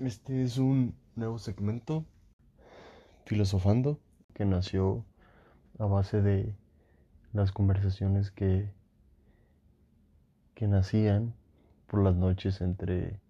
Este es un nuevo segmento, Filosofando, que nació a base de las conversaciones que, que nacían por las noches entre